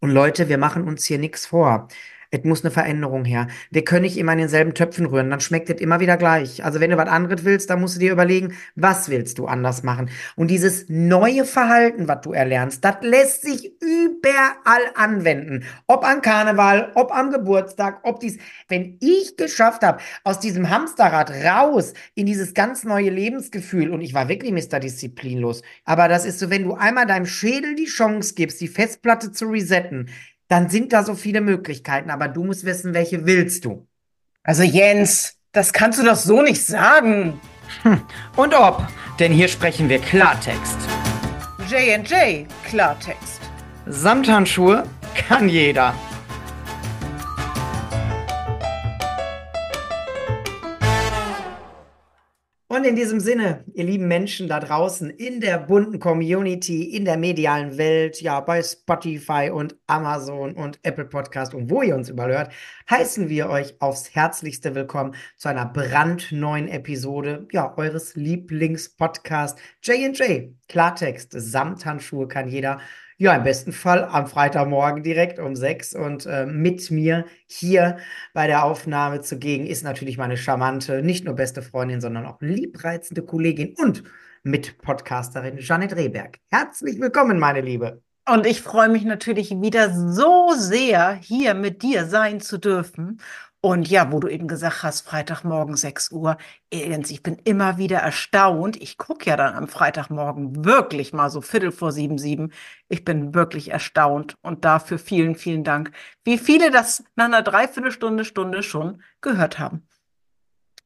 Und Leute, wir machen uns hier nichts vor. Es muss eine Veränderung her. Wir können nicht immer in denselben Töpfen rühren, dann schmeckt es immer wieder gleich. Also wenn du was anderes willst, dann musst du dir überlegen, was willst du anders machen. Und dieses neue Verhalten, was du erlernst, das lässt sich überall anwenden. Ob an Karneval, ob am Geburtstag, ob dies. Wenn ich geschafft habe, aus diesem Hamsterrad raus in dieses ganz neue Lebensgefühl, und ich war wirklich Mr. Disziplinlos, aber das ist so, wenn du einmal deinem Schädel die Chance gibst, die Festplatte zu resetten, dann sind da so viele Möglichkeiten, aber du musst wissen, welche willst du. Also Jens, das kannst du doch so nicht sagen. Hm. Und ob, denn hier sprechen wir Klartext. J&J Klartext. Samthandschuhe kann jeder. Und in diesem Sinne, ihr lieben Menschen da draußen in der bunten Community, in der medialen Welt, ja, bei Spotify und Amazon und Apple Podcast und wo ihr uns überhört, heißen wir euch aufs herzlichste willkommen zu einer brandneuen Episode, ja, eures Lieblingspodcast J&J, Klartext, Samthandschuhe kann jeder. Ja, im besten Fall am Freitagmorgen direkt um sechs. Und äh, mit mir hier bei der Aufnahme zugegen ist natürlich meine charmante, nicht nur beste Freundin, sondern auch liebreizende Kollegin und Mitpodcasterin Janet Rehberg. Herzlich willkommen, meine Liebe. Und ich freue mich natürlich wieder so sehr, hier mit dir sein zu dürfen und ja, wo du eben gesagt hast, Freitagmorgen 6 Uhr, ich bin immer wieder erstaunt. Ich gucke ja dann am Freitagmorgen wirklich mal so Viertel vor sieben, sieben. Ich bin wirklich erstaunt und dafür vielen, vielen Dank, wie viele das nach einer Dreiviertelstunde, Stunde schon gehört haben.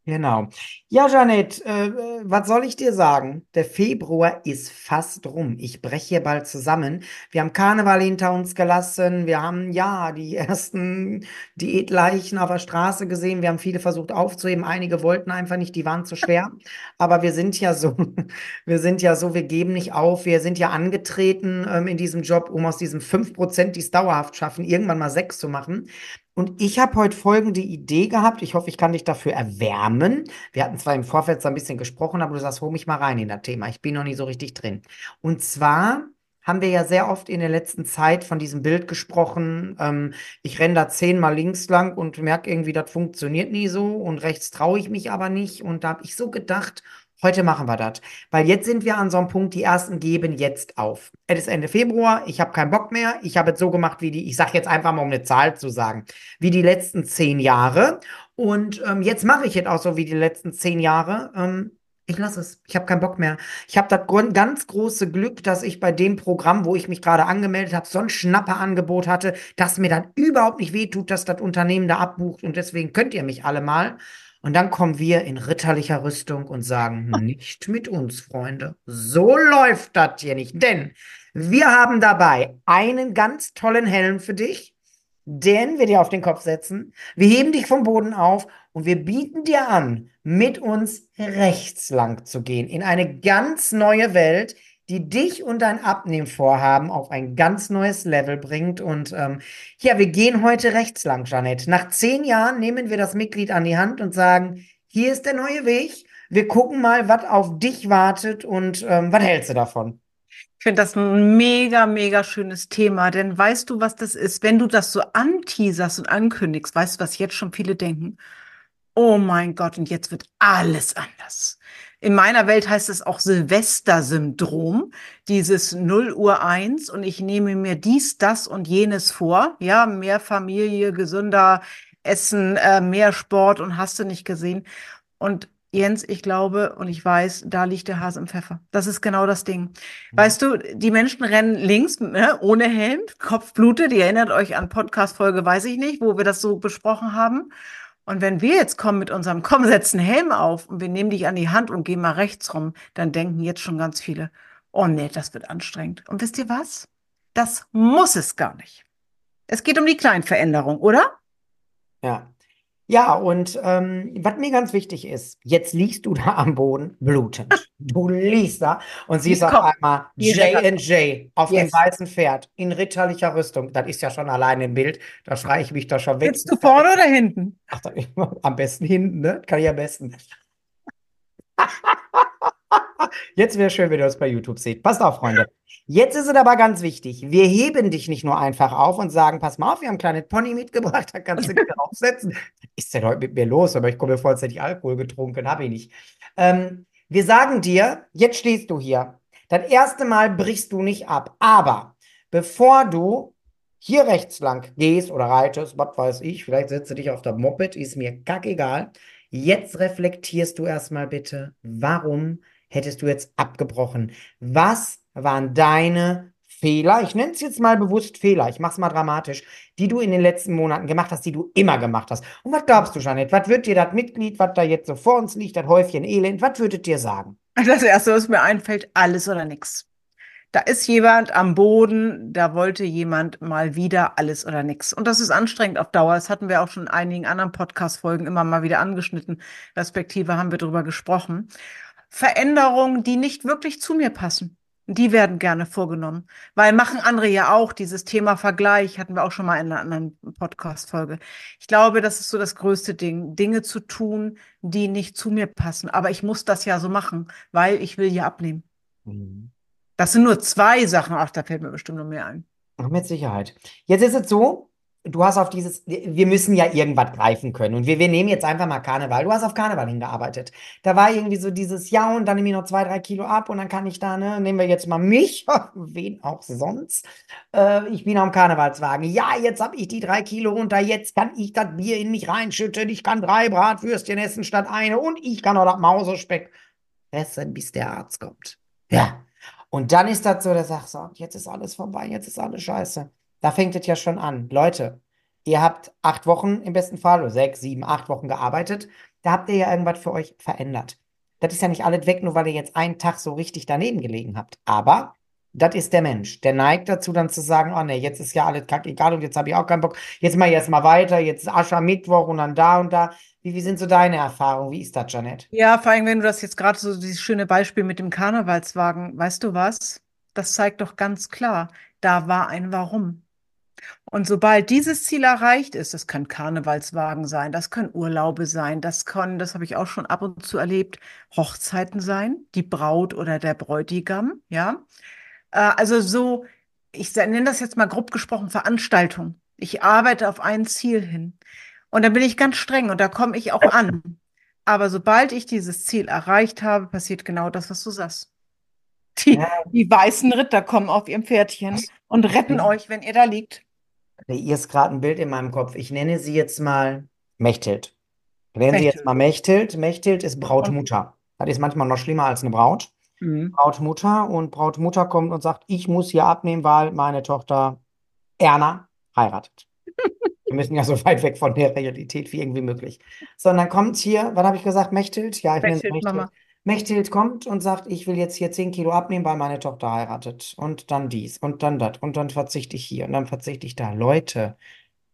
Genau. Ja, Janet, äh, äh, was soll ich dir sagen? Der Februar ist fast rum. Ich breche hier bald zusammen. Wir haben Karneval hinter uns gelassen. Wir haben ja die ersten Diätleichen auf der Straße gesehen. Wir haben viele versucht aufzuheben. Einige wollten einfach nicht, die waren zu schwer. Aber wir sind ja so, wir sind ja so, wir geben nicht auf. Wir sind ja angetreten ähm, in diesem Job, um aus diesen fünf Prozent, die es dauerhaft schaffen, irgendwann mal sechs zu machen. Und ich habe heute folgende Idee gehabt. Ich hoffe, ich kann dich dafür erwärmen. Wir hatten zwar im Vorfeld so ein bisschen gesprochen, aber du sagst, hol mich mal rein in das Thema. Ich bin noch nicht so richtig drin. Und zwar haben wir ja sehr oft in der letzten Zeit von diesem Bild gesprochen. Ähm, ich renne da zehnmal links lang und merke irgendwie, das funktioniert nie so und rechts traue ich mich aber nicht. Und da habe ich so gedacht, Heute machen wir das. Weil jetzt sind wir an so einem Punkt, die ersten geben jetzt auf. Es ist Ende Februar, ich habe keinen Bock mehr. Ich habe es so gemacht wie die, ich sage jetzt einfach mal, um eine Zahl zu sagen, wie die letzten zehn Jahre. Und ähm, jetzt mache ich es auch so wie die letzten zehn Jahre. Ähm, ich lasse es. Ich habe keinen Bock mehr. Ich habe das ganz große Glück, dass ich bei dem Programm, wo ich mich gerade angemeldet habe, so ein Schnapperangebot hatte, dass mir dann überhaupt nicht wehtut, dass das Unternehmen da abbucht. Und deswegen könnt ihr mich alle mal. Und dann kommen wir in ritterlicher Rüstung und sagen, nicht mit uns, Freunde. So läuft das hier nicht. Denn wir haben dabei einen ganz tollen Helm für dich, den wir dir auf den Kopf setzen. Wir heben dich vom Boden auf und wir bieten dir an, mit uns rechts lang zu gehen in eine ganz neue Welt, die dich und dein Abnehmvorhaben auf ein ganz neues Level bringt. Und ähm, ja, wir gehen heute rechts lang, Janet. Nach zehn Jahren nehmen wir das Mitglied an die Hand und sagen, hier ist der neue Weg. Wir gucken mal, was auf dich wartet und ähm, was hältst du davon? Ich finde das ein mega, mega schönes Thema, denn weißt du, was das ist? Wenn du das so anteaserst und ankündigst, weißt du, was jetzt schon viele denken? Oh mein Gott, und jetzt wird alles anders. In meiner Welt heißt es auch Silvester-Syndrom, dieses 0 Uhr 1 und ich nehme mir dies, das und jenes vor. Ja, mehr Familie, gesünder Essen, äh, mehr Sport und hast du nicht gesehen. Und Jens, ich glaube und ich weiß, da liegt der Hase im Pfeffer. Das ist genau das Ding. Mhm. Weißt du, die Menschen rennen links ne, ohne Helm, Kopf blutet. Ihr erinnert euch an Podcast-Folge, weiß ich nicht, wo wir das so besprochen haben. Und wenn wir jetzt kommen mit unserem, komm, setzen Helm auf und wir nehmen dich an die Hand und gehen mal rechts rum, dann denken jetzt schon ganz viele, oh nee, das wird anstrengend. Und wisst ihr was? Das muss es gar nicht. Es geht um die Kleinveränderung, oder? Ja. Ja, und ähm, was mir ganz wichtig ist, jetzt liegst du da am Boden blutend. Du liegst da und siehst auf einmal J&J auf yes. dem weißen Pferd in ritterlicher Rüstung. Das ist ja schon alleine im Bild. Da schreie ich mich doch schon weg. Sitzt du vorne oder hinten? Ach, am besten hinten, ne? Kann ich am besten. Jetzt wäre schön, wenn ihr das bei YouTube seht. Passt auf, Freunde. Jetzt ist es aber ganz wichtig. Wir heben dich nicht nur einfach auf und sagen, pass mal auf, wir haben ein kleines Pony mitgebracht, da kannst du dich draufsetzen. Ist denn heute mit mir los? Aber ich komme vollzeitig Alkohol getrunken, habe ich nicht. Ähm, wir sagen dir, jetzt stehst du hier. Das erste Mal brichst du nicht ab. Aber bevor du hier rechts lang gehst oder reitest, was weiß ich, vielleicht setzt du dich auf der Moped, ist mir kackegal. Jetzt reflektierst du erstmal bitte, warum hättest du jetzt abgebrochen? Was waren deine Fehler? Ich nenne es jetzt mal bewusst Fehler, ich mache es mal dramatisch, die du in den letzten Monaten gemacht hast, die du immer gemacht hast. Und was glaubst du, Janet? Was wird dir das Mitglied, was da jetzt so vor uns liegt, das Häufchen Elend, was würdet dir sagen? Das erste, was mir einfällt, alles oder nichts. Da ist jemand am Boden, da wollte jemand mal wieder alles oder nichts. Und das ist anstrengend auf Dauer. Das hatten wir auch schon in einigen anderen Podcast-Folgen immer mal wieder angeschnitten. Respektive haben wir darüber gesprochen. Veränderungen, die nicht wirklich zu mir passen. Die werden gerne vorgenommen, weil machen andere ja auch. Dieses Thema Vergleich hatten wir auch schon mal in einer anderen Podcast-Folge. Ich glaube, das ist so das größte Ding, Dinge zu tun, die nicht zu mir passen. Aber ich muss das ja so machen, weil ich will ja abnehmen. Mhm. Das sind nur zwei Sachen. Ach, da fällt mir bestimmt noch mehr ein. Mit Sicherheit. Jetzt ist es so, du hast auf dieses, wir müssen ja irgendwas greifen können. Und wir, wir nehmen jetzt einfach mal Karneval. Du hast auf Karneval hingearbeitet. Da war irgendwie so dieses, ja, und dann nehme ich noch zwei, drei Kilo ab und dann kann ich da, ne, nehmen wir jetzt mal mich, wen auch sonst. Äh, ich bin am Karnevalswagen. Ja, jetzt habe ich die drei Kilo runter, jetzt kann ich das Bier in mich reinschütten, ich kann drei Bratwürstchen essen statt eine und ich kann auch das Mausespeck essen, bis der Arzt kommt. Ja. Und dann ist das so, der sagt so, jetzt ist alles vorbei, jetzt ist alles scheiße. Da fängt es ja schon an. Leute, ihr habt acht Wochen im besten Fall, oder sechs, sieben, acht Wochen gearbeitet. Da habt ihr ja irgendwas für euch verändert. Das ist ja nicht alles weg, nur weil ihr jetzt einen Tag so richtig daneben gelegen habt. Aber das ist der Mensch. Der neigt dazu, dann zu sagen, oh nee, jetzt ist ja alles kack egal und jetzt habe ich auch keinen Bock. Jetzt ich erst mal weiter, jetzt Aschermittwoch und dann da und da. Wie, wie sind so deine Erfahrungen? Wie ist das, Janet? Ja, vor allem, wenn du das jetzt gerade so dieses schöne Beispiel mit dem Karnevalswagen, weißt du was? Das zeigt doch ganz klar, da war ein Warum. Und sobald dieses Ziel erreicht ist, das kann Karnevalswagen sein, das können Urlaube sein, das können, das habe ich auch schon ab und zu erlebt, Hochzeiten sein, die Braut oder der Bräutigam, ja. Äh, also so, ich nenne das jetzt mal grob gesprochen Veranstaltung. Ich arbeite auf ein Ziel hin. Und da bin ich ganz streng und da komme ich auch an. Aber sobald ich dieses Ziel erreicht habe, passiert genau das, was du sagst. Die, die weißen Ritter kommen auf ihrem Pferdchen und retten euch, wenn ihr da liegt. Hier ist gerade ein Bild in meinem Kopf. Ich nenne sie jetzt mal Mechthild. Ich nenne sie jetzt mal Mechthild. Mechthild ist Brautmutter. Das ist manchmal noch schlimmer als eine Braut. Mhm. Brautmutter und Brautmutter kommt und sagt, ich muss hier abnehmen, weil meine Tochter Erna heiratet. Wir müssen ja so weit weg von der Realität wie irgendwie möglich. So, und dann kommt hier, was habe ich gesagt, Mechthild? Ja, ich Mechthild, Mechthild. Mama. Mechthild kommt und sagt, ich will jetzt hier 10 Kilo abnehmen, weil meine Tochter heiratet. Und dann dies und dann das und dann verzichte ich hier und dann verzichte ich da. Leute,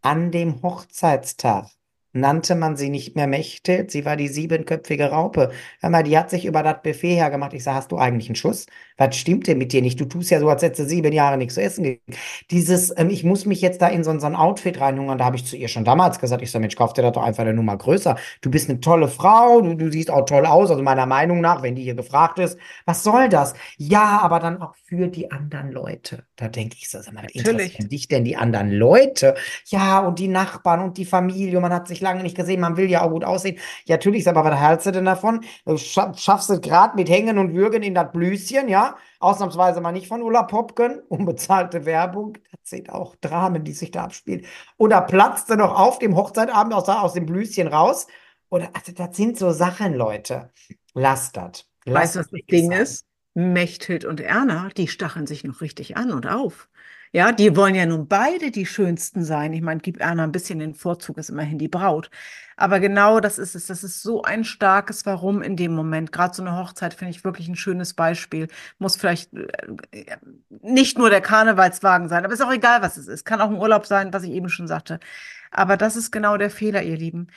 an dem Hochzeitstag nannte man sie nicht mehr Mechthild, sie war die siebenköpfige Raupe. Hör mal, die hat sich über das Buffet hergemacht. Ich sage, hast du eigentlich einen Schuss? Was stimmt denn mit dir nicht? Du tust ja so, als hättest du sieben Jahre nichts zu essen gegeben. Dieses, ähm, ich muss mich jetzt da in so, so ein Outfit reinhungern, da habe ich zu ihr schon damals gesagt, ich sage, Mensch, kauf dir das doch einfach eine Nummer größer. Du bist eine tolle Frau, du, du siehst auch toll aus, also meiner Meinung nach, wenn die hier gefragt ist, was soll das? Ja, aber dann auch für die anderen Leute. Da denke ich so, sag mal, interessieren dich denn die anderen Leute? Ja, und die Nachbarn und die Familie, man hat sich lange nicht gesehen, man will ja auch gut aussehen. Ja, natürlich, aber was hältst du denn davon? Du schaffst es gerade mit Hängen und Würgen in das Blüschen, ja? Ausnahmsweise mal nicht von Ulla Popken, unbezahlte Werbung. Das sind auch Dramen, die sich da abspielen. Oder platzte noch auf dem Hochzeitabend aus, aus dem Blüschen raus. Oder, also, das sind so Sachen, Leute. Lasst das. Weißt du, was das Ding sein. ist? Mechthild und Erna, die stacheln sich noch richtig an und auf. Ja, die wollen ja nun beide die Schönsten sein. Ich meine, gib Erna ein bisschen den Vorzug, ist immerhin die Braut. Aber genau das ist es. Das ist so ein starkes Warum in dem Moment. Gerade so eine Hochzeit finde ich wirklich ein schönes Beispiel. Muss vielleicht äh, nicht nur der Karnevalswagen sein, aber ist auch egal, was es ist. Kann auch ein Urlaub sein, was ich eben schon sagte. Aber das ist genau der Fehler, ihr Lieben.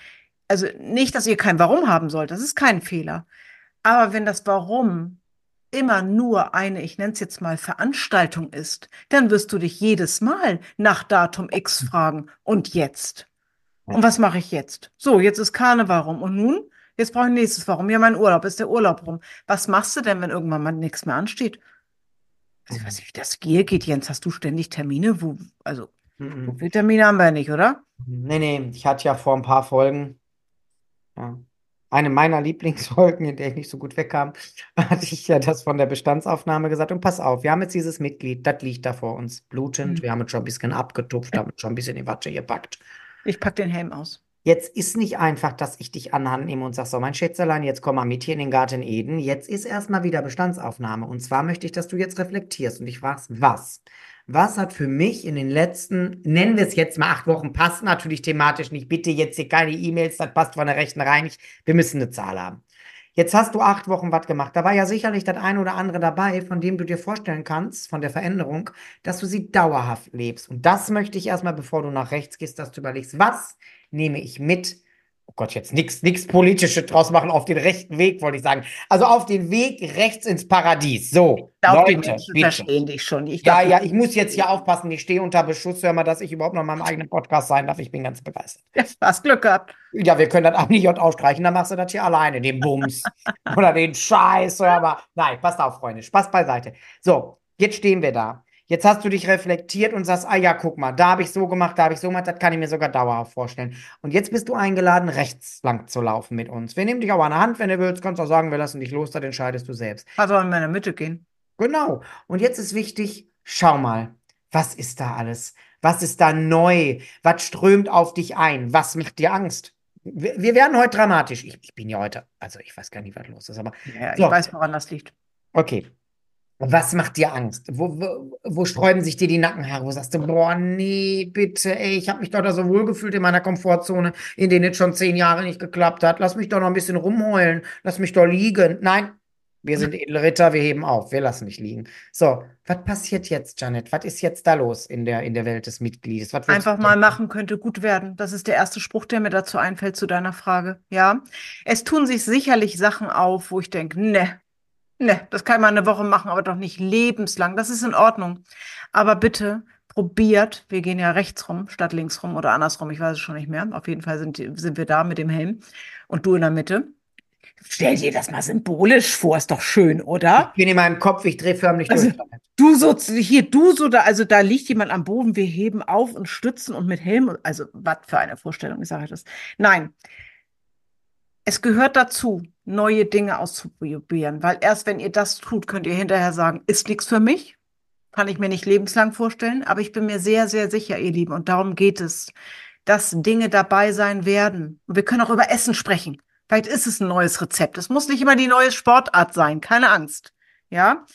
Also nicht, dass ihr kein Warum haben sollt. Das ist kein Fehler. Aber wenn das Warum immer nur eine, ich nenne es jetzt mal Veranstaltung ist, dann wirst du dich jedes Mal nach Datum X fragen. Und jetzt? Und was mache ich jetzt? So, jetzt ist Karneval rum. Und nun? Jetzt brauche ich nächstes. Warum? Ja, mein Urlaub. Ist der Urlaub rum? Was machst du denn, wenn irgendwann mal nichts mehr ansteht? Also, ich weiß nicht, wie das hier geht, Jens. Hast du ständig Termine? Wo, also, so Mhm. viele Termine haben wir ja nicht, oder? Nee, nee, ich hatte ja vor ein paar Folgen, ja, eine meiner Lieblingsfolgen, in der ich nicht so gut wegkam, hatte ich ja das von der Bestandsaufnahme gesagt. Und pass auf, wir haben jetzt dieses Mitglied, das liegt da vor uns, blutend. Hm. Wir haben es schon ein bisschen abgetupft, haben es schon ein bisschen in Watte gepackt. Ich pack den Helm aus. Jetzt ist nicht einfach, dass ich dich an Hand nehme und sage, so, mein Schätzelein, jetzt komm mal mit hier in den Garten Eden. Jetzt ist erstmal wieder Bestandsaufnahme. Und zwar möchte ich, dass du jetzt reflektierst und dich fragst, was? Was hat für mich in den letzten, nennen wir es jetzt mal acht Wochen, passt natürlich thematisch nicht. Bitte jetzt hier keine E-Mails, das passt von der rechten rein nicht. Wir müssen eine Zahl haben. Jetzt hast du acht Wochen was gemacht. Da war ja sicherlich das ein oder andere dabei, von dem du dir vorstellen kannst, von der Veränderung, dass du sie dauerhaft lebst. Und das möchte ich erstmal, bevor du nach rechts gehst, dass du überlegst, was nehme ich mit? Oh Gott, jetzt nichts nichts Politisches draus machen, auf den rechten Weg, wollte ich sagen. Also auf den Weg rechts ins Paradies. So, Ich glaube, die Leute, Menschen bitte. verstehen dich schon. Ich Ja, glaub, ja, ich muss jetzt hier aufpassen. Ich stehe unter Beschuss. Hör mal, dass ich überhaupt noch in meinem eigenen Podcast sein darf. Ich bin ganz begeistert. Ja, hast Glück gehabt. Ja, wir können das auch nicht ausstreichen, dann machst du das hier alleine, den Bums oder den Scheiß. Hör mal. Nein, passt auf, Freunde. Spaß beiseite. So, jetzt stehen wir da. Jetzt hast du dich reflektiert und sagst, ah ja, guck mal, da habe ich so gemacht, da habe ich so gemacht, das kann ich mir sogar dauerhaft vorstellen. Und jetzt bist du eingeladen, rechts lang zu laufen mit uns. Wir nehmen dich auch an der Hand, wenn du willst, kannst auch sagen, wir lassen dich los, das entscheidest du selbst. Also in meiner Mitte gehen. Genau. Und jetzt ist wichtig, schau mal, was ist da alles? Was ist da neu? Was strömt auf dich ein? Was macht dir Angst? Wir, wir werden heute dramatisch. Ich, ich bin ja heute, also ich weiß gar nicht, was los ist, aber Ja, ich So. weiß, woran das liegt. okay. Was macht dir Angst? Wo, wo, wo sträuben sich dir die Nackenhaare? Wo sagst du, boah, nee, bitte, ey, ich habe mich doch da so wohl gefühlt in meiner Komfortzone, in denen es schon zehn Jahre nicht geklappt hat. Lass mich doch noch ein bisschen rumheulen. Lass mich doch liegen. Nein, wir sind edle Ritter, wir heben auf, wir lassen dich liegen. So, was passiert jetzt, Janet? Was ist jetzt da los in der, in der Welt des Mitgliedes? Einfach mal machen könnte gut werden. Das ist der erste Spruch, der mir dazu einfällt zu deiner Frage. Ja, es tun sich sicherlich Sachen auf, wo ich denke, ne, ne, das kann mal eine Woche machen, aber doch nicht lebenslang. Das ist in Ordnung. Aber bitte probiert, wir gehen ja rechts rum statt links rum oder andersrum, ich weiß es schon nicht mehr. Auf jeden Fall sind, sind wir da mit dem Helm und du in der Mitte. Stell dir das mal symbolisch vor, ist doch schön, oder? Ich bin in meinem Kopf, ich drehe förmlich Also- durch. Du so, hier, du so da, also da liegt jemand am Boden, wir heben auf und stützen und mit Helm, also was für eine Vorstellung, ich sage das. Nein, es gehört dazu, neue Dinge auszuprobieren, weil erst wenn ihr das tut, könnt ihr hinterher sagen, ist nichts für mich, kann ich mir nicht lebenslang vorstellen, aber ich bin mir sehr, sehr sicher, ihr Lieben, und darum geht es, dass Dinge dabei sein werden. Und wir können auch über Essen sprechen. Vielleicht ist es ein neues Rezept. Es muss nicht immer die neue Sportart sein, keine Angst. Ja?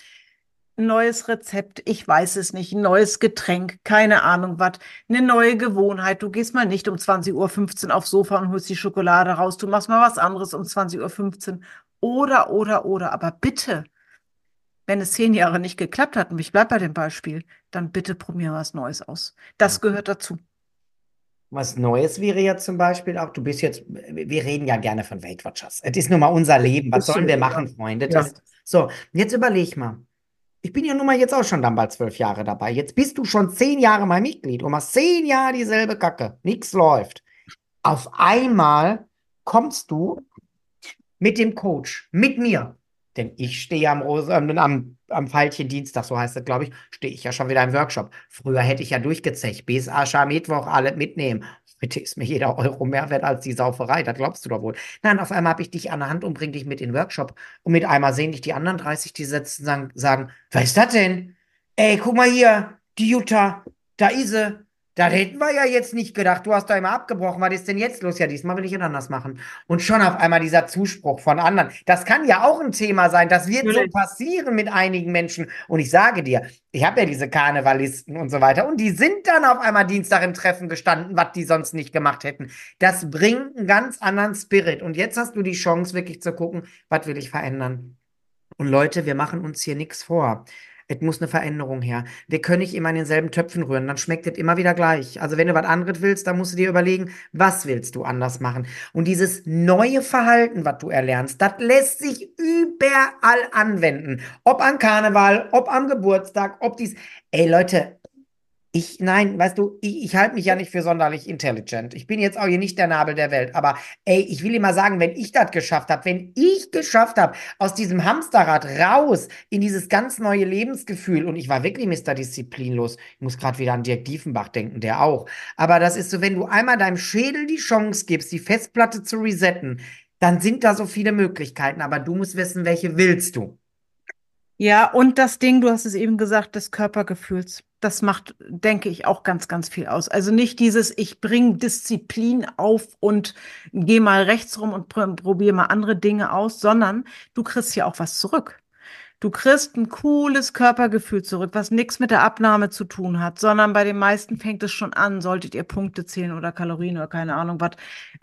Ein neues Rezept, ich weiß es nicht, ein neues Getränk, keine Ahnung was, eine neue Gewohnheit. Du gehst mal nicht um 20.15 Uhr aufs Sofa und holst die Schokolade raus, du machst mal was anderes um 20.15 Uhr. Oder, oder, oder. Aber bitte, wenn es zehn Jahre nicht geklappt hat, und ich bleib bei dem Beispiel, dann bitte probier was Neues aus. Das gehört dazu. Was Neues wäre ja zum Beispiel auch, du bist jetzt, wir reden ja gerne von Weight Watchers. Es ist nun mal unser Leben. Was sollen wir ja. machen, Freunde? Ja. Das, so, jetzt überleg mal. Ich bin ja nun mal jetzt auch schon dann bald zwölf Jahre dabei. Jetzt bist du schon zehn Jahre mein Mitglied und machst zehn Jahre dieselbe Kacke. Nichts läuft. Auf einmal kommst du mit dem Coach, mit mir. Denn ich stehe am, Rose, ähm, am, am Veilchen Dienstag, so heißt das, glaube ich, stehe ich ja schon wieder im Workshop. Früher hätte ich ja durchgezecht, bis Aschermittwoch alle mitnehmen. Heute ist mir jeder Euro mehr wert als die Sauferei, das glaubst du doch wohl. Nein, auf einmal habe ich dich an der Hand und bring dich mit in den Workshop. Und mit einmal sehen dich die anderen 30, die sitzen, sagen, sagen, was ist das denn? Ey, guck mal hier, die Jutta, da ist sie. Das hätten wir ja jetzt nicht gedacht. Du hast da immer abgebrochen. Was ist denn jetzt los? Ja, diesmal will ich es anders machen. Und schon auf einmal dieser Zuspruch von anderen. Das kann ja auch ein Thema sein. Das wird so passieren mit einigen Menschen. Und ich sage dir, ich habe ja diese Karnevalisten und so weiter. Und die sind dann auf einmal Dienstag im Treffen gestanden, was die sonst nicht gemacht hätten. Das bringt einen ganz anderen Spirit. Und jetzt hast du die Chance, wirklich zu gucken, was will ich verändern. Und Leute, wir machen uns hier nichts vor. Es muss eine Veränderung her. Wir können nicht immer in denselben Töpfen rühren, dann schmeckt es immer wieder gleich. Also wenn du was anderes willst, dann musst du dir überlegen, was willst du anders machen. Und dieses neue Verhalten, was du erlernst, das lässt sich überall anwenden. Ob an Karneval, ob am Geburtstag, ob dies. Ey Leute, Ich, nein, weißt du, ich, ich halte mich ja nicht für sonderlich intelligent. Ich bin jetzt auch hier nicht der Nabel der Welt. Aber ey, ich will mal sagen, wenn ich das geschafft habe, wenn ich geschafft habe, aus diesem Hamsterrad raus in dieses ganz neue Lebensgefühl, und ich war wirklich Mr. Disziplinlos. Ich muss gerade wieder an Dirk Diefenbach denken, der auch. Aber das ist so, wenn du einmal deinem Schädel die Chance gibst, die Festplatte zu resetten, dann sind da so viele Möglichkeiten. Aber du musst wissen, welche willst du. Ja, und das Ding, du hast es eben gesagt, des Körpergefühls. Das macht, denke ich, auch ganz, ganz viel aus. Also nicht dieses, ich bringe Disziplin auf und gehe mal rechts rum und pr probiere mal andere Dinge aus, sondern du kriegst ja auch was zurück. Du kriegst ein cooles Körpergefühl zurück, was nichts mit der Abnahme zu tun hat, sondern bei den meisten fängt es schon an, solltet ihr Punkte zählen oder Kalorien oder keine Ahnung was,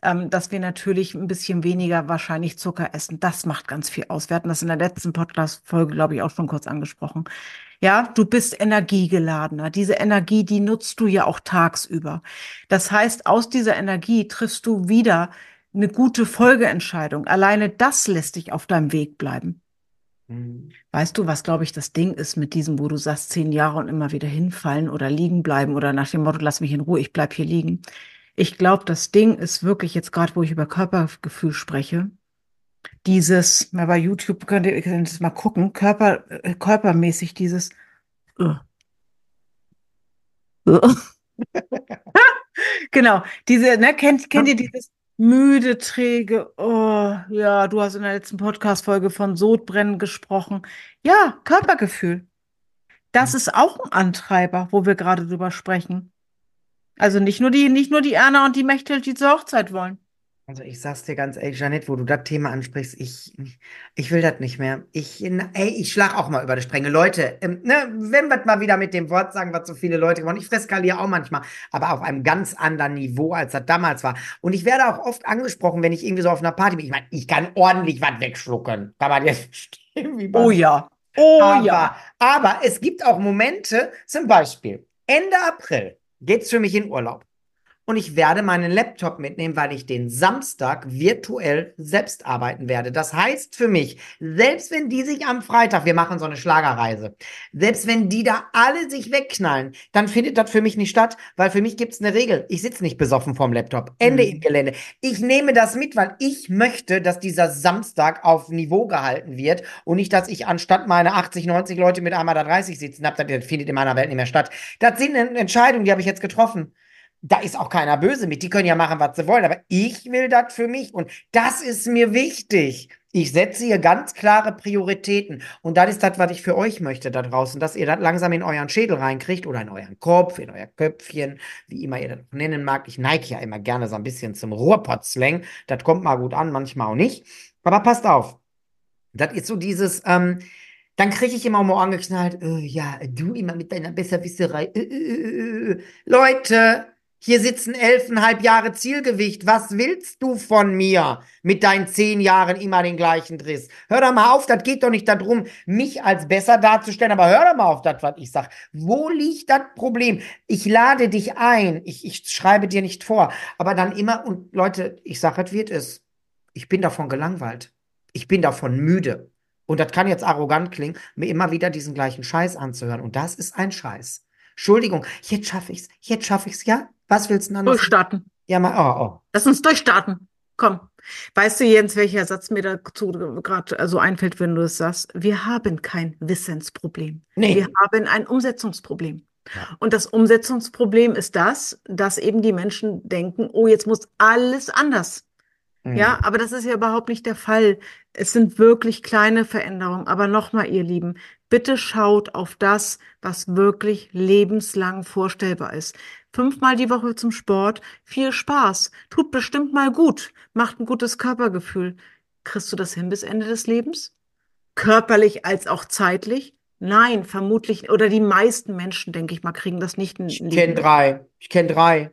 ähm, dass wir natürlich ein bisschen weniger wahrscheinlich Zucker essen. Das macht ganz viel aus. Wir hatten das in der letzten Podcast-Folge, glaube ich, auch schon kurz angesprochen. Ja, du bist energiegeladener. Diese Energie, die nutzt du ja auch tagsüber. Das heißt, aus dieser Energie triffst du wieder eine gute Folgeentscheidung. Alleine das lässt dich auf deinem Weg bleiben. Mhm. Weißt du, was, glaube ich, das Ding ist mit diesem, wo du sagst, zehn Jahre und immer wieder hinfallen oder liegen bleiben oder nach dem Motto, lass mich in Ruhe, ich bleib hier liegen. Ich glaube, das Ding ist wirklich jetzt gerade, wo ich über Körpergefühl spreche, dieses, mal bei YouTube könnt ihr, könnt ihr das mal gucken, Körper, äh, körpermäßig dieses, uh. genau, diese, ne, kennt, kennt ihr dieses, Müde, träge. Oh, ja, du hast in der letzten Podcast-Folge von Sodbrennen gesprochen. Ja, Körpergefühl. Das ist auch ein Antreiber, wo wir gerade drüber sprechen. Also nicht nur die, nicht nur die Erna und die Mechthild, die zur Hochzeit wollen. Also ich sag's dir ganz ehrlich, Janette, wo du das Thema ansprichst, ich, ich will das nicht mehr. Ich, ey, ich schlag auch mal über die Stränge. Leute, ähm, ne, wenn wir mal wieder mit dem Wort sagen, was so viele Leute wollen, ich freskaliere auch manchmal, aber auf einem ganz anderen Niveau, als das damals war. Und ich werde auch oft angesprochen, wenn ich irgendwie so auf einer Party bin. Ich meine, ich kann ordentlich was wegschlucken. Kann man jetzt verstehen, wie man Oh ja. Oh aber, ja. Aber es gibt auch Momente, zum Beispiel Ende April geht's für mich in Urlaub und ich werde meinen Laptop mitnehmen, weil ich den Samstag virtuell selbst arbeiten werde. Das heißt für mich, selbst wenn die sich am Freitag, wir machen so eine Schlagerreise, selbst wenn die da alle sich wegknallen, dann findet das für mich nicht statt, weil für mich gibt es eine Regel. Ich sitze nicht besoffen vorm Laptop. Ende mhm. im Gelände. Ich nehme das mit, weil ich möchte, dass dieser Samstag auf Niveau gehalten wird und nicht, dass ich anstatt meine 80, 90 Leute mit einmal da 30 sitzen habe. Das findet in meiner Welt nicht mehr statt. Das sind Entscheidungen, die habe ich jetzt getroffen da ist auch keiner böse mit. Die können ja machen, was sie wollen. Aber ich will das für mich. Und das ist mir wichtig. Ich setze hier ganz klare Prioritäten. Und das ist das, was ich für euch möchte da draußen, dass ihr das langsam in euren Schädel reinkriegt oder in euren Kopf, in euer Köpfchen, wie immer ihr das nennen mag. Ich neige ja immer gerne so ein bisschen zum Ruhrpott-Slang. Das kommt mal gut an, manchmal auch nicht. Aber passt auf. Das ist so dieses, ähm, dann kriege ich immer mal angeknallt, äh, ja, du immer mit deiner Besserwisserei. Äh, äh, äh, äh Leute, hier sitzen elfeinhalb Jahre Zielgewicht. Was willst du von mir mit deinen zehn Jahren immer den gleichen Driss? Hör doch mal auf, das geht doch nicht darum, mich als besser darzustellen, aber hör doch mal auf das, was ich sag. Wo liegt das Problem? Ich lade dich ein. Ich, ich schreibe dir nicht vor. Aber dann immer, und Leute, ich sage, es wird es. Ich bin davon gelangweilt. Ich bin davon müde. Und das kann jetzt arrogant klingen, mir immer wieder diesen gleichen Scheiß anzuhören. Und das ist ein Scheiß. Entschuldigung, jetzt schaffe ich's. Jetzt schaffe ich's, ja? Was willst du denn anders? Durchstarten. Ja, mal, oh, oh. Lass uns durchstarten. Komm. Weißt du, Jens, welcher Satz mir dazu gerade so einfällt, wenn du es sagst? Wir haben kein Wissensproblem. Nee. Wir haben ein Umsetzungsproblem. Ja. Und das Umsetzungsproblem ist das, dass eben die Menschen denken, oh, jetzt muss alles anders. Mhm. Ja, aber das ist ja überhaupt nicht der Fall. Es sind wirklich kleine Veränderungen. Aber nochmal, ihr Lieben, bitte schaut auf das, was wirklich lebenslang vorstellbar ist fünfmal die Woche zum Sport, viel Spaß, tut bestimmt mal gut, macht ein gutes Körpergefühl. Kriegst du das hin bis Ende des Lebens? Körperlich als auch zeitlich? Nein, vermutlich, oder die meisten Menschen, denke ich mal, kriegen das nicht. Ich kenne drei. Ich kenne drei.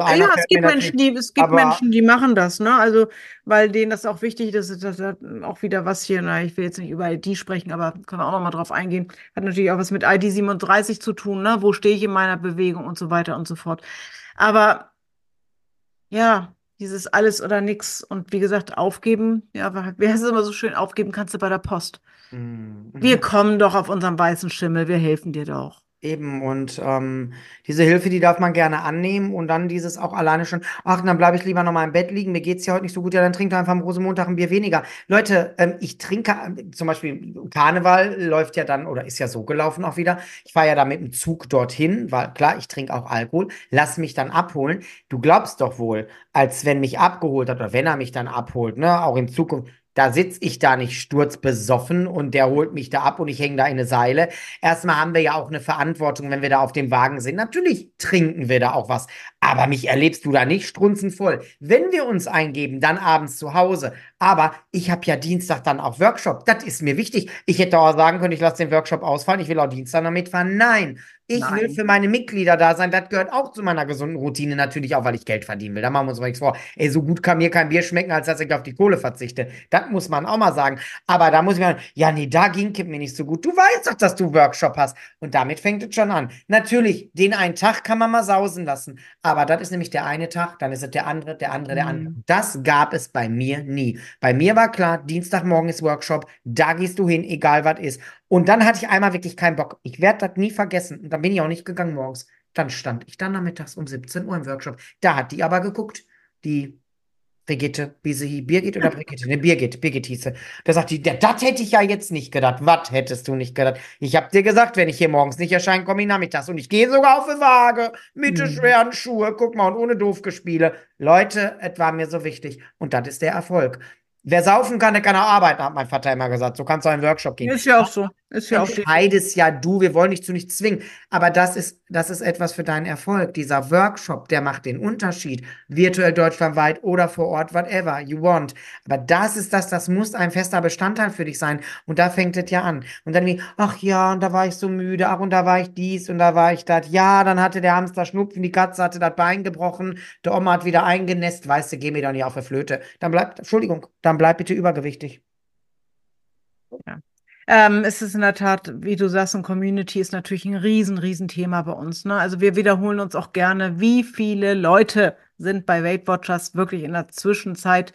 Also ja, es gibt Menschen, die, es gibt Menschen, die machen das, ne? Also, weil denen das auch wichtig ist, das hat auch wieder was hier, na, ich will jetzt nicht über ID sprechen, aber können wir auch nochmal drauf eingehen. Hat natürlich auch was mit ID 37 zu tun, ne? Wo stehe ich in meiner Bewegung und so weiter und so fort. Aber ja, dieses alles oder nix und wie gesagt, aufgeben, ja, wie heißt es immer so schön, aufgeben kannst du bei der Post. Mhm. Wir kommen doch auf unserem weißen Schimmel, wir helfen dir doch. Eben, und ähm, diese Hilfe, die darf man gerne annehmen und dann dieses auch alleine schon, ach, dann bleibe ich lieber noch mal im Bett liegen, mir geht's ja heute nicht so gut, ja, dann trink doch einfach am Rosenmontag ein Bier weniger. Leute, ähm, ich trinke, äh, zum Beispiel Karneval läuft ja dann, oder ist ja so gelaufen auch wieder, ich fahre ja da mit dem Zug dorthin, weil klar, ich trinke auch Alkohol, lass mich dann abholen. Du glaubst doch wohl, als wenn mich abgeholt hat, oder wenn er mich dann abholt, ne, auch in Zukunft, da sitze ich da nicht sturzbesoffen und der holt mich da ab und ich hänge da in eine Seile. Erstmal haben wir ja auch eine Verantwortung, wenn wir da auf dem Wagen sind. Natürlich trinken wir da auch was, aber mich erlebst du da nicht strunzenvoll. Wenn wir uns eingeben, dann abends zu Hause. Aber ich habe ja Dienstag dann auch Workshop. Das ist mir wichtig. Ich hätte auch sagen können, ich lasse den Workshop ausfallen, ich will auch Dienstag noch mitfahren. Nein, ich Nein. will für meine Mitglieder da sein. Das gehört auch zu meiner gesunden Routine natürlich auch, weil ich Geld verdienen will. Da machen wir uns mal nichts vor. Ey, so gut kann mir kein Bier schmecken, als dass ich auf die Kohle verzichte. Das muss man auch mal sagen. Aber da muss ich mal, ja, nee, da ging mir nicht so gut. Du weißt doch, dass du Workshop hast. Und damit fängt es schon an. Natürlich, den einen Tag kann man mal sausen lassen. Aber das ist nämlich der eine Tag, dann ist es der andere, der andere, der andere. Mhm. Das gab es bei mir nie. Bei mir war klar, Dienstagmorgen ist Workshop, da gehst du hin, egal was ist. Und dann hatte ich einmal wirklich keinen Bock. Ich werde das nie vergessen. Und dann bin ich auch nicht gegangen morgens. Dann stand ich dann nachmittags um 17 Uhr im Workshop. Da hat die aber geguckt, die Brigitte, wie sie Birgit oder Brigitte? Ne, Birgit, Birgit hieß sie. Da sagt die, das hätte ich ja jetzt nicht gedacht. Was hättest du nicht gedacht? Ich habe dir gesagt, wenn ich hier morgens nicht erscheine, komme ich nachmittags. Und ich gehe sogar auf die Waage mit den Mhm. schweren Schuhe. Guck mal, und ohne Doofgespiele. Leute, es war mir so wichtig. Und das ist der Erfolg. Wer saufen kann, der kann auch arbeiten, hat mein Vater immer gesagt. So kannst du einen Workshop gehen. Ist ja auch so. Ist ja auch. Entscheidest ja du, wir wollen dich zu nichts zwingen. Aber das ist, das ist etwas für deinen Erfolg. Dieser Workshop, der macht den Unterschied. Virtuell deutschlandweit oder vor Ort, whatever you want. Aber das ist das, das muss ein fester Bestandteil für dich sein. Und da fängt es ja an. Und dann wie, ach ja, und da war ich so müde, ach, und da war ich dies und da war ich das. Ja, dann hatte der Hamster Schnupfen, die Katze hatte das Bein gebrochen, der Oma hat wieder eingenässt, weißt du, geh mir doch nicht auf die Flöte. Dann bleib, Entschuldigung, dann bleib bitte übergewichtig. Ähm, es ist in der Tat, wie du sagst, und Community ist natürlich ein riesen, riesen Thema bei uns. Ne? Also wir wiederholen uns auch gerne, wie viele Leute sind bei Weight Watchers wirklich in der Zwischenzeit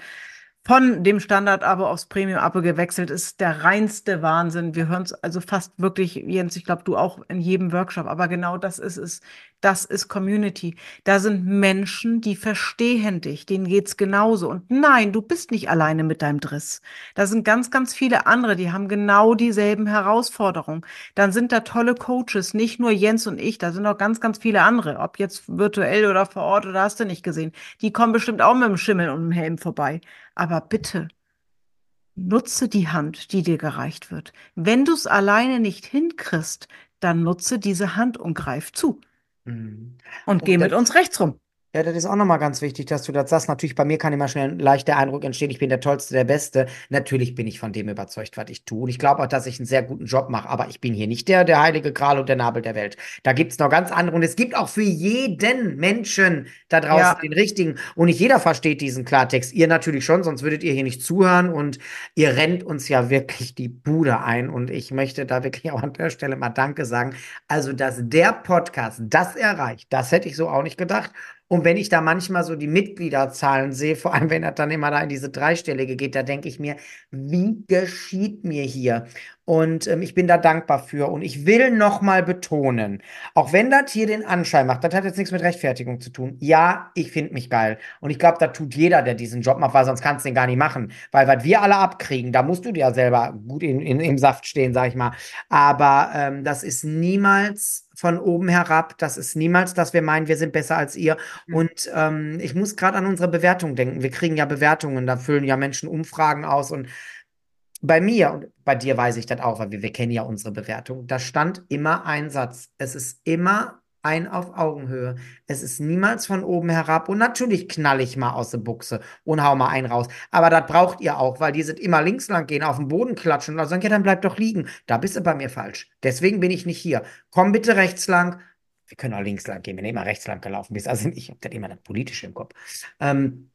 von dem Standard-Abo aufs Premium-Abo gewechselt. Ist der reinste Wahnsinn. Wir hören es also fast wirklich, Jens, ich glaube, du auch in jedem Workshop, aber genau das ist es. Das ist Community. Da sind Menschen, die verstehen dich, denen geht's genauso. Und nein, du bist nicht alleine mit deinem Driss. Da sind ganz, ganz viele andere, die haben genau dieselben Herausforderungen. Dann sind da tolle Coaches, nicht nur Jens und ich, da sind auch ganz, ganz viele andere, ob jetzt virtuell oder vor Ort oder hast du nicht gesehen. Die kommen bestimmt auch mit dem Schimmel und dem Helm vorbei. Aber bitte, nutze die Hand, die dir gereicht wird. Wenn du es alleine nicht hinkriegst, dann nutze diese Hand und greif zu. Mhm. Und Und geh mit uns rechts rum. Ja, das ist auch nochmal ganz wichtig, dass du das sagst. Natürlich, bei mir kann immer schnell ein leichter Eindruck entstehen, ich bin der Tollste, der Beste. Natürlich bin ich von dem überzeugt, was ich tue. Und ich glaube auch, dass ich einen sehr guten Job mache. Aber ich bin hier nicht der, der heilige Gral und der Nabel der Welt. Da gibt es noch ganz andere. Und es gibt auch für jeden Menschen da draußen Ja. den richtigen. Und nicht jeder versteht diesen Klartext. Ihr natürlich schon, sonst würdet ihr hier nicht zuhören. Und ihr rennt uns ja wirklich die Bude ein. Und ich möchte da wirklich auch an der Stelle mal Danke sagen. Also, dass der Podcast das erreicht, das hätte ich so auch nicht gedacht. Und wenn ich da manchmal so die Mitgliederzahlen sehe, vor allem wenn das dann immer da in diese dreistellige geht, da denke ich mir, wie geschieht mir hier? Und ähm, ich bin da dankbar für. Und ich will nochmal betonen, auch wenn das hier den Anschein macht, das hat jetzt nichts mit Rechtfertigung zu tun. Ja, ich finde mich geil. Und ich glaube, das tut jeder, der diesen Job macht, weil sonst kannst du den gar nicht machen. Weil was wir alle abkriegen, da musst du dir ja selber gut in, in, im Saft stehen, sag ich mal. Aber ähm, das ist niemals von oben herab. Das ist niemals, dass wir meinen, wir sind besser als ihr. Mhm. Und ähm, ich muss gerade an unsere Bewertung denken. Wir kriegen ja Bewertungen, da füllen ja Menschen Umfragen aus. Und bei mir und bei dir weiß ich das auch, weil wir, wir kennen ja unsere Bewertung. Da stand immer ein Satz. Es ist immer ein auf Augenhöhe. Es ist niemals von oben herab. Und natürlich knall ich mal aus der Buchse und hau mal einen raus. Aber das braucht ihr auch, weil die sind immer links lang gehen, auf den Boden klatschen und sagen, ja, dann bleib doch liegen. Da bist du bei mir falsch. Deswegen bin ich nicht hier. Komm bitte rechts lang. Wir können auch links lang gehen, wenn du immer rechts lang gelaufen bist. Also ich habe das immer das Politische im Kopf. Ähm,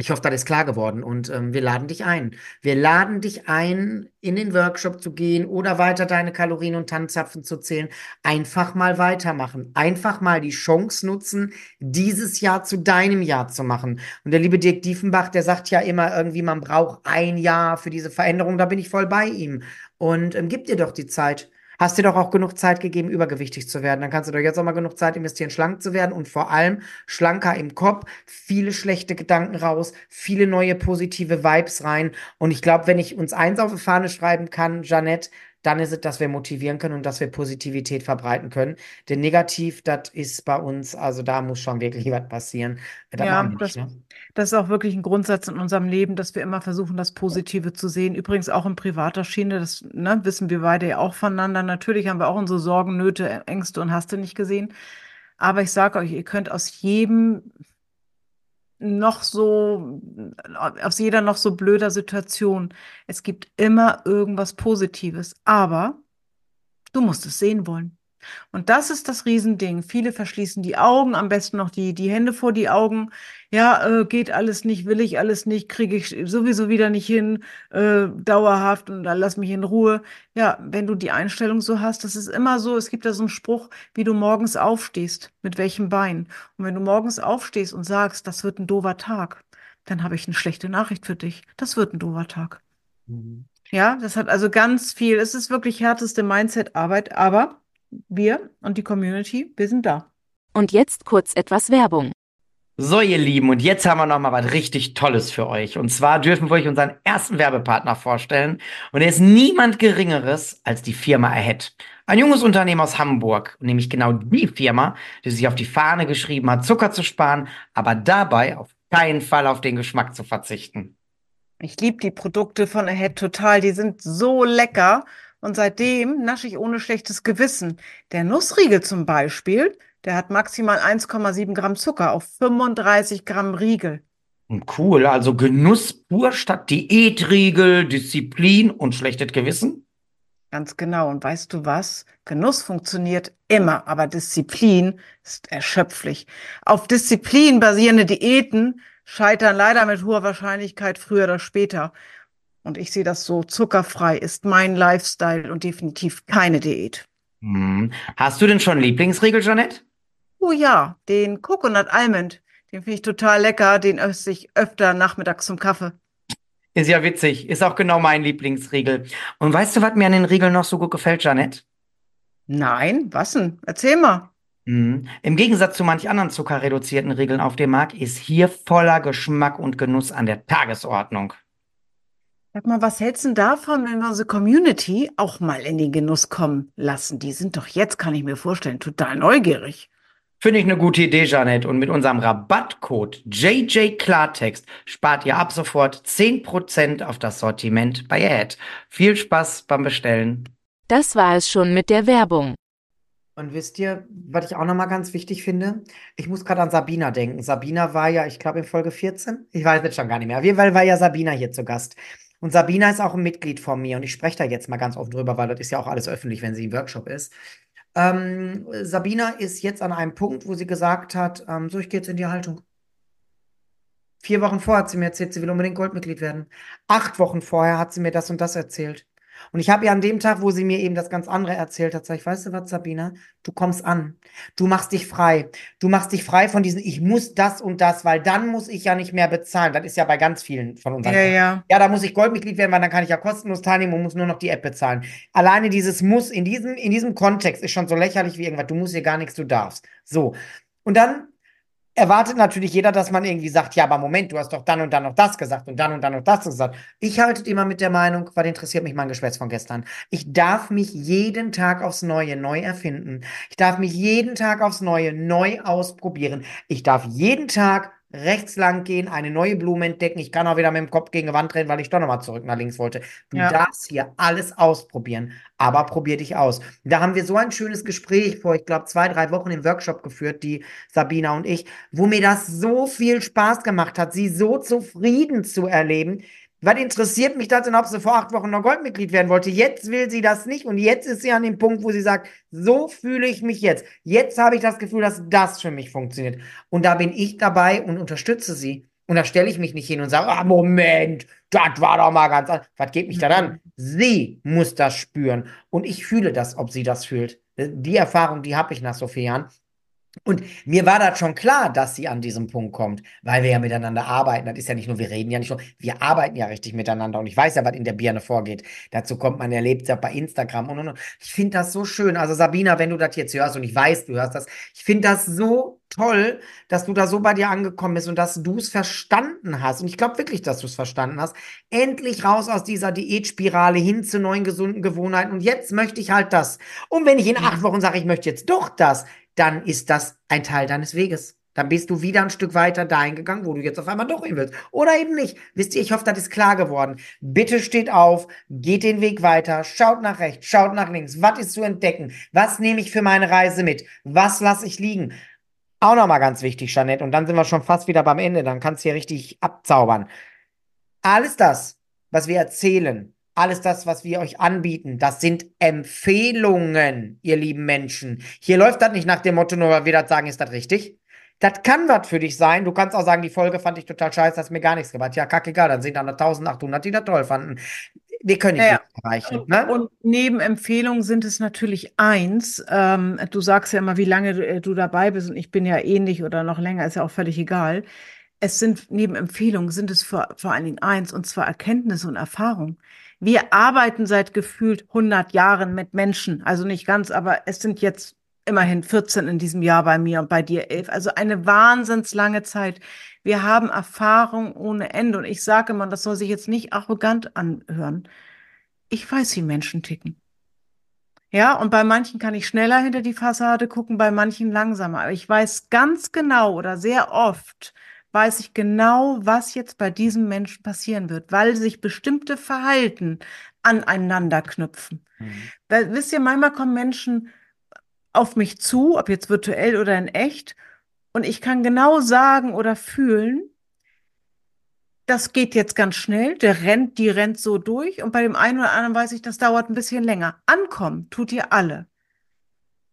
ich hoffe, das ist klar geworden und ähm, wir laden dich ein. Wir laden dich ein, in den Workshop zu gehen oder weiter deine Kalorien und Tannenzapfen zu zählen. Einfach mal weitermachen. Einfach mal die Chance nutzen, dieses Jahr zu deinem Jahr zu machen. Und der liebe Dirk Diefenbach, der sagt ja immer irgendwie, man braucht ein Jahr für diese Veränderung. Da bin ich voll bei ihm. Und ähm, gib dir doch die Zeit. Hast dir doch auch genug Zeit gegeben, übergewichtig zu werden. Dann kannst du doch jetzt auch mal genug Zeit investieren, schlank zu werden und vor allem schlanker im Kopf, viele schlechte Gedanken raus, viele neue positive Vibes rein. Und ich glaube, wenn ich uns eins auf die Fahne schreiben kann, Jeanette, dann ist es, dass wir motivieren können und dass wir Positivität verbreiten können. Denn negativ, das ist bei uns, also da muss schon wirklich was passieren. Das Ja, wir das, nicht, ne? das ist auch wirklich ein Grundsatz in unserem Leben, dass wir immer versuchen, das Positive zu sehen. Übrigens auch in privater Schiene, das ne, wissen wir beide ja auch voneinander. Natürlich haben wir auch unsere Sorgen, Nöte, Ängste und hast du nicht gesehen. Aber ich sage euch, ihr könnt aus jedem noch so, aus jeder noch so blöder Situation, es gibt immer irgendwas Positives. Aber du musst es sehen wollen. Und das ist das Riesending. Viele verschließen die Augen, am besten noch die, die Hände vor die Augen. Ja, äh, geht alles nicht, will ich alles nicht, kriege ich sowieso wieder nicht hin, äh, dauerhaft und dann lass mich in Ruhe. Ja, wenn du die Einstellung so hast, das ist immer so, es gibt da so einen Spruch, wie du morgens aufstehst, mit welchem Bein. Und wenn du morgens aufstehst und sagst, das wird ein doofer Tag, dann habe ich eine schlechte Nachricht für dich. Das wird ein doofer Tag. Mhm. Ja, das hat also ganz viel. Es ist wirklich härteste Mindset-Arbeit, aber wir und die Community, wir sind da. Und jetzt kurz etwas Werbung. So, ihr Lieben, und jetzt haben wir noch mal was richtig Tolles für euch. Und zwar dürfen wir euch unseren ersten Werbepartner vorstellen. Und er ist niemand Geringeres als die Firma Ahead. Ein junges Unternehmen aus Hamburg. Und nämlich genau die Firma, die sich auf die Fahne geschrieben hat, Zucker zu sparen, aber dabei auf keinen Fall auf den Geschmack zu verzichten. Ich liebe die Produkte von Ahead total. Die sind so lecker. Und seitdem nasche ich ohne schlechtes Gewissen. Der Nussriegel zum Beispiel, der hat maximal 1,7 Gramm Zucker auf 35 Gramm Riegel. Und cool, also Genuss pur statt Diätriegel, Disziplin und schlechtes Gewissen? Ganz genau. Und weißt du was? Genuss funktioniert immer, aber Disziplin ist erschöpflich. Auf Disziplin basierende Diäten scheitern leider mit hoher Wahrscheinlichkeit früher oder später. Und ich sehe das so, zuckerfrei ist mein Lifestyle und definitiv keine Diät. Hm. Hast du denn schon Lieblingsriegel, Jeanette? Oh ja, den Coconut Almond, den finde ich total lecker, den esse ich öfter nachmittags zum Kaffee. Ist ja witzig, ist auch genau mein Lieblingsriegel. Und weißt du, was mir an den Riegeln noch so gut gefällt, Jeanette? Nein, was denn? Erzähl mal. Mhm. Im Gegensatz zu manch anderen zuckerreduzierten Riegeln auf dem Markt ist hier voller Geschmack und Genuss an der Tagesordnung. Sag mal, was hältst du denn davon, wenn wir unsere Community auch mal in den Genuss kommen lassen? Die sind doch jetzt, kann ich mir vorstellen, total neugierig. Finde ich eine gute Idee, Jeanette. Und mit unserem Rabattcode JJ Klartext spart ihr ab sofort 10% auf das Sortiment bei Ad. Viel Spaß beim Bestellen. Das war es schon mit der Werbung. Und wisst ihr, was ich auch nochmal ganz wichtig finde? Ich muss gerade an Sabina denken. Sabina war ja, ich glaube, in Folge 14. Ich weiß jetzt schon gar nicht mehr. Auf jeden Fall war ja Sabina hier zu Gast. Und Sabina ist auch ein Mitglied von mir. Und ich spreche da jetzt mal ganz offen drüber, weil das ist ja auch alles öffentlich, wenn sie im Workshop ist. Ähm, Sabina ist jetzt an einem Punkt, wo sie gesagt hat, ähm, so, ich gehe jetzt in die Haltung. Vier Wochen vorher hat sie mir erzählt, sie will unbedingt Goldmitglied werden. Acht Wochen vorher hat sie mir das und das erzählt. Und ich habe ihr an dem Tag, wo sie mir eben das ganz andere erzählt hat, gesagt, weißt du was, Sabina, du kommst an. Du machst dich frei. Du machst dich frei von diesen, ich muss das und das, weil dann muss ich ja nicht mehr bezahlen. Das ist ja bei ganz vielen von unseren. Ja, ja. Ja, da muss ich Goldmitglied werden, weil dann kann ich ja kostenlos teilnehmen und muss nur noch die App bezahlen. Alleine dieses Muss in diesem, in diesem Kontext ist schon so lächerlich wie irgendwas. Du musst hier gar nichts, du darfst. So. Und dann erwartet natürlich jeder, dass man irgendwie sagt, ja, aber Moment, du hast doch dann und dann noch das gesagt und dann und dann noch das gesagt. Ich halte immer mit der Meinung, was interessiert mich mein Geschwätz von gestern? Ich darf mich jeden Tag aufs Neue neu erfinden. Ich darf mich jeden Tag aufs Neue neu ausprobieren. Ich darf jeden Tag rechts lang gehen, eine neue Blume entdecken. Ich kann auch wieder mit dem Kopf gegen die Wand drehen, weil ich doch nochmal zurück nach links wollte. Du Ja. darfst hier alles ausprobieren, aber probier dich aus. Da haben wir so ein schönes Gespräch vor, ich glaube, zwei, drei Wochen im Workshop geführt, die Sabina und ich, wo mir das so viel Spaß gemacht hat, sie so zufrieden zu erleben. Was interessiert mich das denn, ob sie vor acht Wochen noch Goldmitglied werden wollte? Jetzt will sie das nicht und jetzt ist sie an dem Punkt, wo sie sagt, so fühle ich mich jetzt. Jetzt habe ich das Gefühl, dass das für mich funktioniert. Und da bin ich dabei und unterstütze sie. Und da stelle ich mich nicht hin und sage, ah, Moment, das war doch mal ganz anders. Was geht mich da an? Sie muss das spüren. Und ich fühle das, ob sie das fühlt. Die Erfahrung, die habe ich nach so vielen Jahren. Und mir war das schon klar, dass sie an diesem Punkt kommt, weil wir ja miteinander arbeiten. Das ist ja nicht nur, wir reden ja nicht nur, wir arbeiten ja richtig miteinander. Und ich weiß ja, was in der Birne vorgeht. Dazu kommt man, erlebt es ja bei Instagram und und und. Ich finde das so schön. Also Sabina, wenn du das jetzt hörst und ich weiß, du hörst das, ich finde das so toll, dass du da so bei dir angekommen bist und dass du es verstanden hast. Und ich glaube wirklich, dass du es verstanden hast. Endlich raus aus dieser Diätspirale hin zu neuen gesunden Gewohnheiten. Und jetzt möchte ich halt das. Und wenn ich in acht Wochen sage, ich möchte jetzt doch das, dann ist das ein Teil deines Weges. Dann bist du wieder ein Stück weiter dahin gegangen, wo du jetzt auf einmal doch hin willst. Oder eben nicht. Wisst ihr, ich hoffe, das ist klar geworden. Bitte steht auf, geht den Weg weiter, schaut nach rechts, schaut nach links. Was ist zu entdecken? Was nehme ich für meine Reise mit? Was lasse ich liegen? Auch nochmal ganz wichtig, Jeanette. Und dann sind wir schon fast wieder beim Ende. Dann kannst du hier richtig abzaubern. Alles das, was wir erzählen, alles das, was wir euch anbieten, das sind Empfehlungen, ihr lieben Menschen. Hier läuft das nicht nach dem Motto, nur weil wir das sagen, ist das richtig. Das kann was für dich sein. Du kannst auch sagen, die Folge fand ich total scheiße, hast mir gar nichts gemacht. Ja, kackegal, dann sind da noch 1800, die das toll fanden. Wir können nicht Ja, erreichen. Und, Ne? und neben Empfehlungen sind es natürlich eins. Ähm, du sagst ja immer, wie lange du, äh, du dabei bist, und ich bin ja ähnlich oder noch länger, ist ja auch völlig egal. Es sind neben Empfehlungen sind es vor, vor allen Dingen eins, und zwar Erkenntnis und Erfahrung. Wir arbeiten seit gefühlt 100 Jahren mit Menschen, also nicht ganz, aber es sind jetzt immerhin 14 in diesem Jahr bei mir und bei dir 11. Also eine wahnsinns lange Zeit. Wir haben Erfahrung ohne Ende. Und ich sage immer, das soll sich jetzt nicht arrogant anhören. Ich weiß, wie Menschen ticken. Ja, und bei manchen kann ich schneller hinter die Fassade gucken, bei manchen langsamer. Aber ich weiß ganz genau oder sehr oft weiß ich genau, was jetzt bei diesem Menschen passieren wird, weil sich bestimmte Verhalten aneinander knüpfen. Mhm. Weil, wisst ihr, manchmal kommen Menschen auf mich zu, ob jetzt virtuell oder in echt, und ich kann genau sagen oder fühlen, das geht jetzt ganz schnell, der rennt, die rennt so durch, und bei dem einen oder anderen weiß ich, das dauert ein bisschen länger. Ankommen tut ihr alle,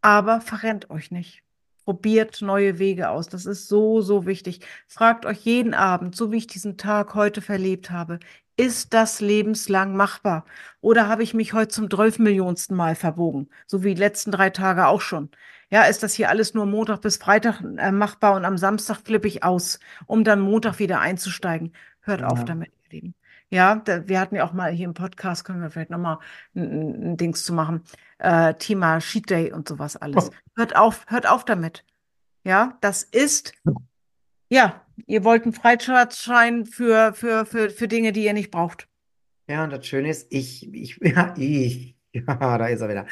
aber verrennt euch nicht. Probiert neue Wege aus. Das ist so, so wichtig. Fragt euch jeden Abend, so wie ich diesen Tag heute verlebt habe, ist das lebenslang machbar? Oder habe ich mich heute zum 12 Millionsten Mal verbogen? So wie die letzten drei Tage auch schon. Ja, ist das hier alles nur Montag bis Freitag äh, machbar und am Samstag flippe ich aus, um dann Montag wieder einzusteigen? Hört auf Ja. damit, ihr Lieben. Ja, da, wir hatten ja auch mal hier im Podcast, können wir vielleicht nochmal ein, ein Dings zu machen. Äh, Thema Cheat Day und sowas alles. Oh. Hört auf, hört auf damit. Ja, das ist, ja, ihr wollt einen Freifahrtschein für, für, für, für Dinge, die ihr nicht braucht. Ja, und das Schöne ist, ich, ich, ja, ich, ja, da ist er wieder.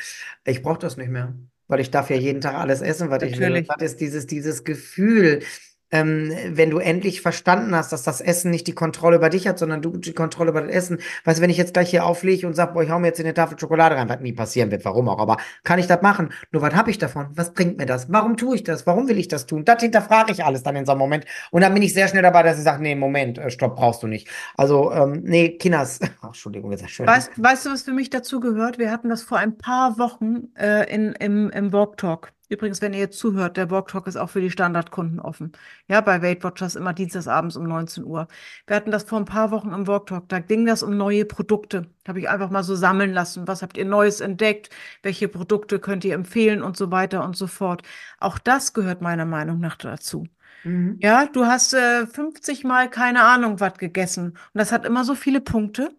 Ich brauche das nicht mehr, weil ich darf ja jeden Tag alles essen, was ich will. Natürlich. Das ist dieses, dieses Gefühl, ähm, wenn du endlich verstanden hast, dass das Essen nicht die Kontrolle über dich hat, sondern du die Kontrolle über das Essen. Weißt du, wenn ich jetzt gleich hier auflege und sage, boah, ich hau mir jetzt in eine Tafel Schokolade rein, was nie passieren wird, warum auch, aber kann ich das machen? Nur was habe ich davon? Was bringt mir das? Warum tue ich das? Warum will ich das tun? Das hinterfrage ich alles dann in so einem Moment. Und dann bin ich sehr schnell dabei, dass ich sage, nee, Moment, äh, stopp, brauchst du nicht. Also, ähm, nee, Kinders, ach, Entschuldigung, ist das schön. Weißt, weißt du, was für mich dazu gehört? Wir hatten das vor ein paar Wochen äh, in, im, im Walk Talk. Übrigens, wenn ihr jetzt zuhört, der Walk Talk ist auch für die Standardkunden offen. Ja, bei Weight Watchers immer dienstagsabends um 19 Uhr. Wir hatten das vor ein paar Wochen im Walk Talk. Da ging das um neue Produkte. Habe ich einfach mal so sammeln lassen. Was habt ihr Neues entdeckt? Welche Produkte könnt ihr empfehlen und so weiter und so fort. Auch das gehört meiner Meinung nach dazu. Mhm. Ja, du hast äh, 50 Mal keine Ahnung was gegessen und das hat immer so viele Punkte.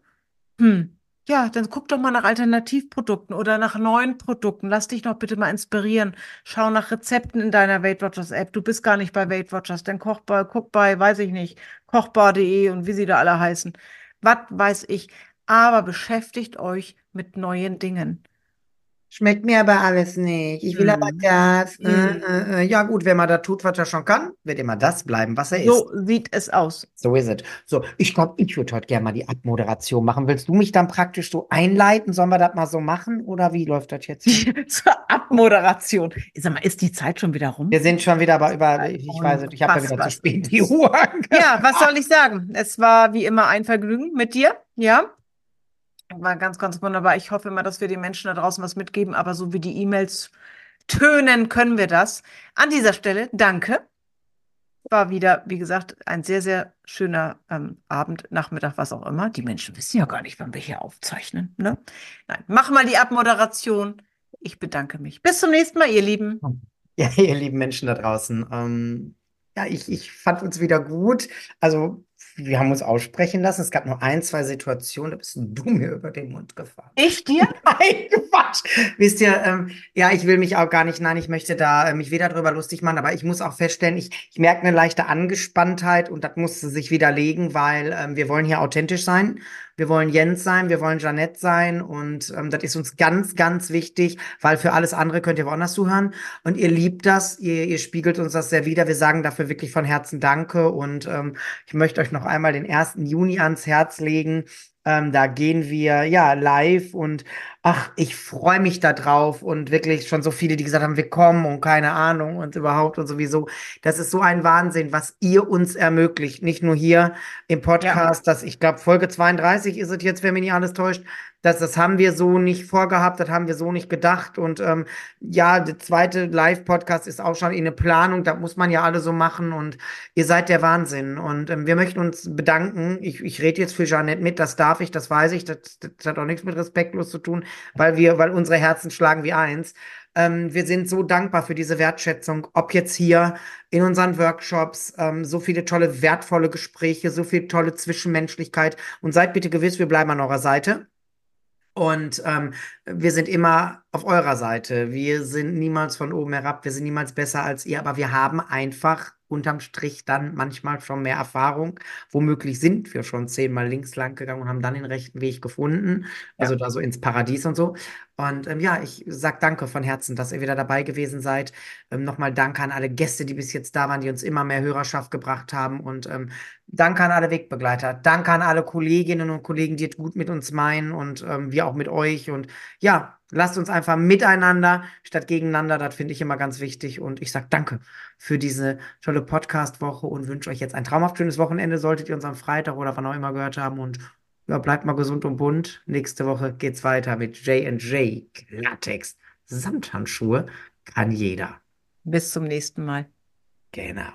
Hm. Ja, dann guck doch mal nach Alternativprodukten oder nach neuen Produkten. Lass dich doch bitte mal inspirieren. Schau nach Rezepten in deiner Weight Watchers App. Du bist gar nicht bei Weight Watchers, dann koch bei, guck bei, weiß ich nicht, kochbar.de und wie sie da alle heißen. Was weiß ich. Aber beschäftigt euch mit neuen Dingen. Schmeckt mir aber alles nicht. Ich will aber Mhm. das. Äh, Mhm. äh, äh. Ja, gut, wenn man da tut, was er schon kann, wird immer das bleiben, was er ist. So sieht es aus. So ist es. So, ich glaube, ich würde heute gerne mal die Abmoderation machen. Willst du mich dann praktisch so einleiten? Sollen wir das mal so machen? Oder wie läuft das jetzt? Zur Abmoderation. Sag mal, ist die Zeit schon wieder rum? Wir sind schon wieder bei über, ich weiß nicht, ich habe ja wieder zu spät die Uhr. Ja, was soll ich sagen? Es war wie immer ein Vergnügen mit dir, ja. War ganz, ganz wunderbar. Ich hoffe immer, dass wir den Menschen da draußen was mitgeben, aber so wie die E-Mails tönen, können wir das. An dieser Stelle, danke. War wieder, wie gesagt, ein sehr, sehr schöner ähm, Abend, Nachmittag, was auch immer. Die Menschen wissen ja gar nicht, wann wir hier aufzeichnen, ne? Nein, mach mal die Abmoderation. Ich bedanke mich. Bis zum nächsten Mal, ihr Lieben. Ja, ihr lieben Menschen da draußen. Ähm, ja, ich, ich fand uns wieder gut. Also, wir haben uns aussprechen lassen. Es gab nur ein, zwei Situationen, da bist du mir über den Mund gefahren. Ich dir? Nein, Quatsch. Wisst ihr, ähm, ja, ich will mich auch gar nicht, nein, ich möchte da äh, mich weder drüber lustig machen, aber ich muss auch feststellen, ich, ich merke eine leichte Angespanntheit und das musste sich widerlegen, weil ähm, wir wollen hier authentisch sein. Wir wollen Jens sein, wir wollen Jeanette sein und ähm, das ist uns ganz, ganz wichtig, weil für alles andere könnt ihr woanders zuhören und ihr liebt das, ihr, ihr spiegelt uns das sehr wider. Wir sagen dafür wirklich von Herzen Danke und ähm, ich möchte euch noch einmal den ersten Juni ans Herz legen. Ähm, da gehen wir ja live und ach, ich freue mich da drauf und wirklich schon so viele, die gesagt haben, wir kommen und keine Ahnung und überhaupt und sowieso. Das ist so ein Wahnsinn, was ihr uns ermöglicht. Nicht nur hier im Podcast, dass ich glaube, Folge 32 ist es jetzt, wenn mich nicht alles täuscht. Das, das haben wir so nicht vorgehabt, das haben wir so nicht gedacht. Und ähm, ja, der zweite Live-Podcast ist auch schon in der Planung, da muss man ja alle so machen und ihr seid der Wahnsinn. Und ähm, wir möchten uns bedanken. Ich, ich rede jetzt für Jeanette mit, das darf ich, das weiß ich, das, das hat auch nichts mit respektlos zu tun, weil wir, weil unsere Herzen schlagen wie eins. Ähm, wir sind so dankbar für diese Wertschätzung, ob jetzt hier in unseren Workshops, ähm, so viele tolle, wertvolle Gespräche, so viel tolle Zwischenmenschlichkeit. Und seid bitte gewiss, wir bleiben an eurer Seite. Und ähm, wir sind immer auf eurer Seite. Wir sind niemals von oben herab, wir sind niemals besser als ihr, aber wir haben einfach unterm Strich dann manchmal schon mehr Erfahrung. Womöglich sind wir schon zehnmal links lang gegangen und haben dann den rechten Weg gefunden. Also Ja. da so ins Paradies und so. Und ähm, ja, ich sag danke von Herzen, dass ihr wieder dabei gewesen seid. Ähm, nochmal danke an alle Gäste, die bis jetzt da waren, die uns immer mehr Hörerschaft gebracht haben. Und ähm, danke an alle Wegbegleiter. Danke an alle Kolleginnen und Kollegen, die es gut mit uns meinen und ähm, wir auch mit euch. Und ja, lasst uns einfach miteinander statt gegeneinander. Das finde ich immer ganz wichtig. Und ich sage danke für diese tolle Podcast-Woche und wünsche euch jetzt ein traumhaft schönes Wochenende, solltet ihr uns am Freitag oder wann auch immer gehört haben. Und ja, bleibt mal gesund und bunt. Nächste Woche geht's weiter mit J&J Klartext. Samthandschuhe kann jeder. Bis zum nächsten Mal. Genau.